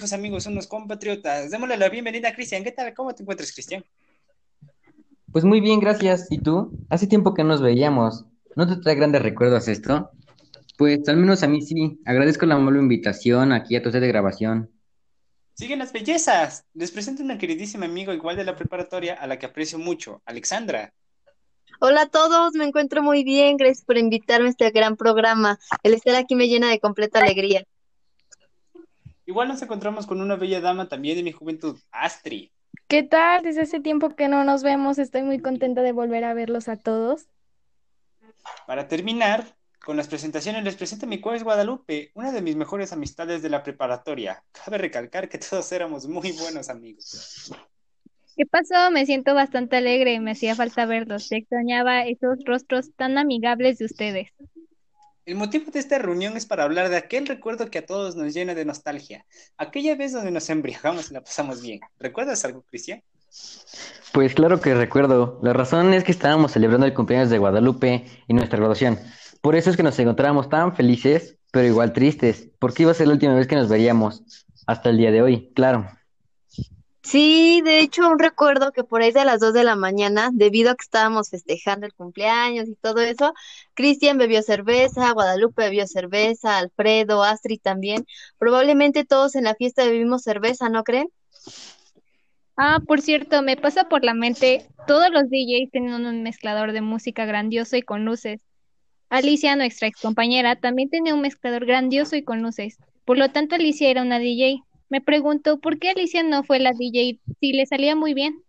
viejos amigos, unos compatriotas. Démosle la bienvenida a Cristian. ¿Qué tal? ¿Cómo te encuentras, Cristian? Pues muy bien, gracias. ¿Y tú? Hace tiempo que nos veíamos. ¿No te trae grandes recuerdos esto? Pues al menos a mí sí. Agradezco la amable invitación aquí a tu set de grabación. Siguen las bellezas. Les presento una queridísima amiga igual de la preparatoria a la que aprecio mucho, Alexandra. Hola a todos, me encuentro muy bien. Gracias por invitarme a este gran programa. El estar aquí me llena de completa alegría. Igual nos encontramos con una bella dama también de mi juventud, Astrid. ¿Qué tal? Desde hace tiempo que no nos vemos, estoy muy contenta de volver a verlos a todos. Para terminar, con las presentaciones les presento a mi es Guadalupe, una de mis mejores amistades de la preparatoria. Cabe recalcar que todos éramos muy buenos amigos. ¿Qué pasó? Me siento bastante alegre, me hacía falta verlos, extrañaba esos rostros tan amigables de ustedes. El motivo de esta reunión es para hablar de aquel recuerdo que a todos nos llena de nostalgia. Aquella vez donde nos embriagamos y la pasamos bien. ¿Recuerdas algo, Cristian? Pues claro que recuerdo. La razón es que estábamos celebrando el cumpleaños de Guadalupe y nuestra graduación. Por eso es que nos encontrábamos tan felices, pero igual tristes, porque iba a ser la última vez que nos veríamos. Hasta el día de hoy, claro. Sí, de hecho, un recuerdo que por ahí de las 2 de la mañana, debido a que estábamos festejando el cumpleaños y todo eso, Cristian bebió cerveza, Guadalupe bebió cerveza, Alfredo, Astrid también. Probablemente todos en la fiesta bebimos cerveza, ¿no creen? Ah, por cierto, me pasa por la mente, todos los DJs tienen un mezclador de música grandioso y con luces. Alicia, nuestra ex compañera, también tenía un mezclador grandioso y con luces. Por lo tanto, Alicia era una DJ. Me pregunto, ¿por qué Alicia no fue la DJ si le salía muy bien?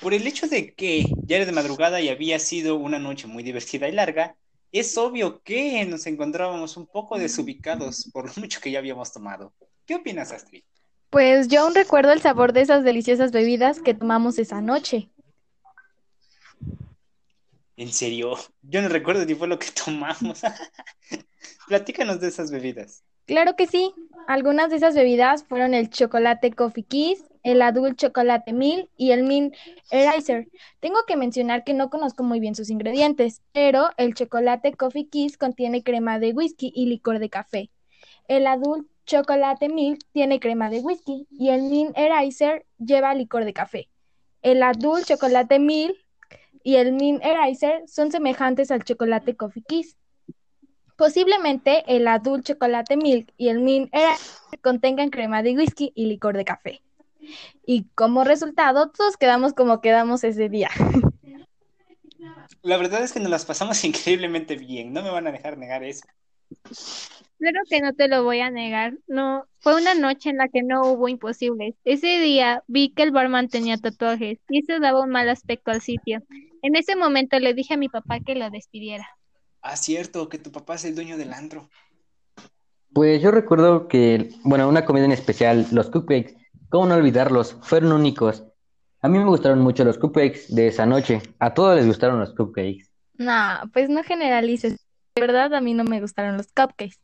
Por el hecho de que ya era de madrugada y había sido una noche muy divertida y larga, es obvio que nos encontrábamos un poco desubicados por lo mucho que ya habíamos tomado. ¿Qué opinas, Astrid? Pues yo aún recuerdo el sabor de esas deliciosas bebidas que tomamos esa noche. ¿En serio? Yo no recuerdo ni fue lo que tomamos. Platícanos de esas bebidas. Claro que sí. Algunas de esas bebidas fueron el chocolate Coffee Kiss, el Adult Chocolate Mil y el Mint Eraser. Tengo que mencionar que no conozco muy bien sus ingredientes, pero el chocolate Coffee Kiss contiene crema de whisky y licor de café. El Adult Chocolate Milk tiene crema de whisky y el Mint Eraser lleva licor de café. El Adult Chocolate Milk y el Mint Eraser son semejantes al chocolate Coffee Kiss. Posiblemente el Adult Chocolate Milk y el Mint contengan crema de whisky y licor de café. Y como resultado, todos quedamos como quedamos ese día. La verdad es que nos las pasamos increíblemente bien, no me van a dejar negar eso. Claro que no te lo voy a negar. No, fue una noche en la que no hubo imposibles. Ese día vi que el barman tenía tatuajes y eso daba un mal aspecto al sitio. En ese momento le dije a mi papá que lo despidiera. Ah, cierto, que tu papá es el dueño del antro. Pues yo recuerdo que, bueno, una comida en especial, los cupcakes, ¿cómo no olvidarlos? Fueron únicos. A mí me gustaron mucho los cupcakes de esa noche. A todos les gustaron los cupcakes. No, pues no generalices. De verdad, a mí no me gustaron los cupcakes.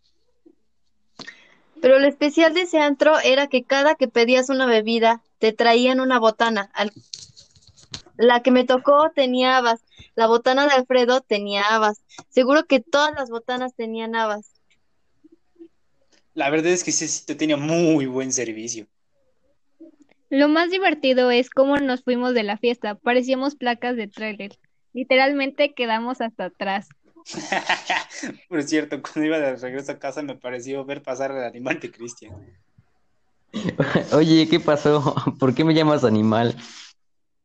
Pero lo especial de ese antro era que cada que pedías una bebida, te traían una botana. La que me tocó tenía habas. La botana de Alfredo tenía habas. Seguro que todas las botanas tenían habas. La verdad es que ese sitio tenía muy buen servicio. Lo más divertido es cómo nos fuimos de la fiesta. Parecíamos placas de trailer. Literalmente quedamos hasta atrás. Por cierto, cuando iba de regreso a casa me pareció ver pasar al animal de Cristian. Oye, ¿qué pasó? ¿Por qué me llamas animal?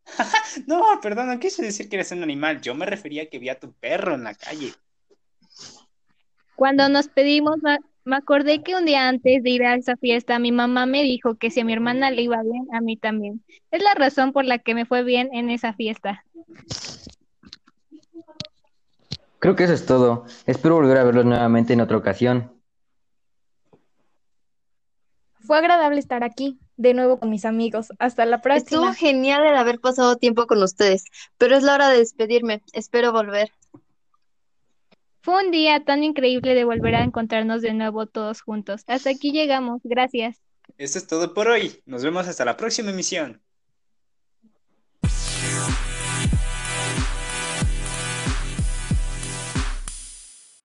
no, perdón, no quise decir que eres un animal. Yo me refería a que vi a tu perro en la calle. Cuando nos pedimos, me acordé que un día antes de ir a esa fiesta, mi mamá me dijo que si a mi hermana le iba bien, a mí también. Es la razón por la que me fue bien en esa fiesta. Creo que eso es todo. Espero volver a verlos nuevamente en otra ocasión. Fue agradable estar aquí, de nuevo con mis amigos. Hasta la próxima. Estuvo genial el haber pasado tiempo con ustedes, pero es la hora de despedirme. Espero volver. Fue un día tan increíble de volver a encontrarnos de nuevo todos juntos. Hasta aquí llegamos. Gracias. Eso es todo por hoy. Nos vemos hasta la próxima emisión.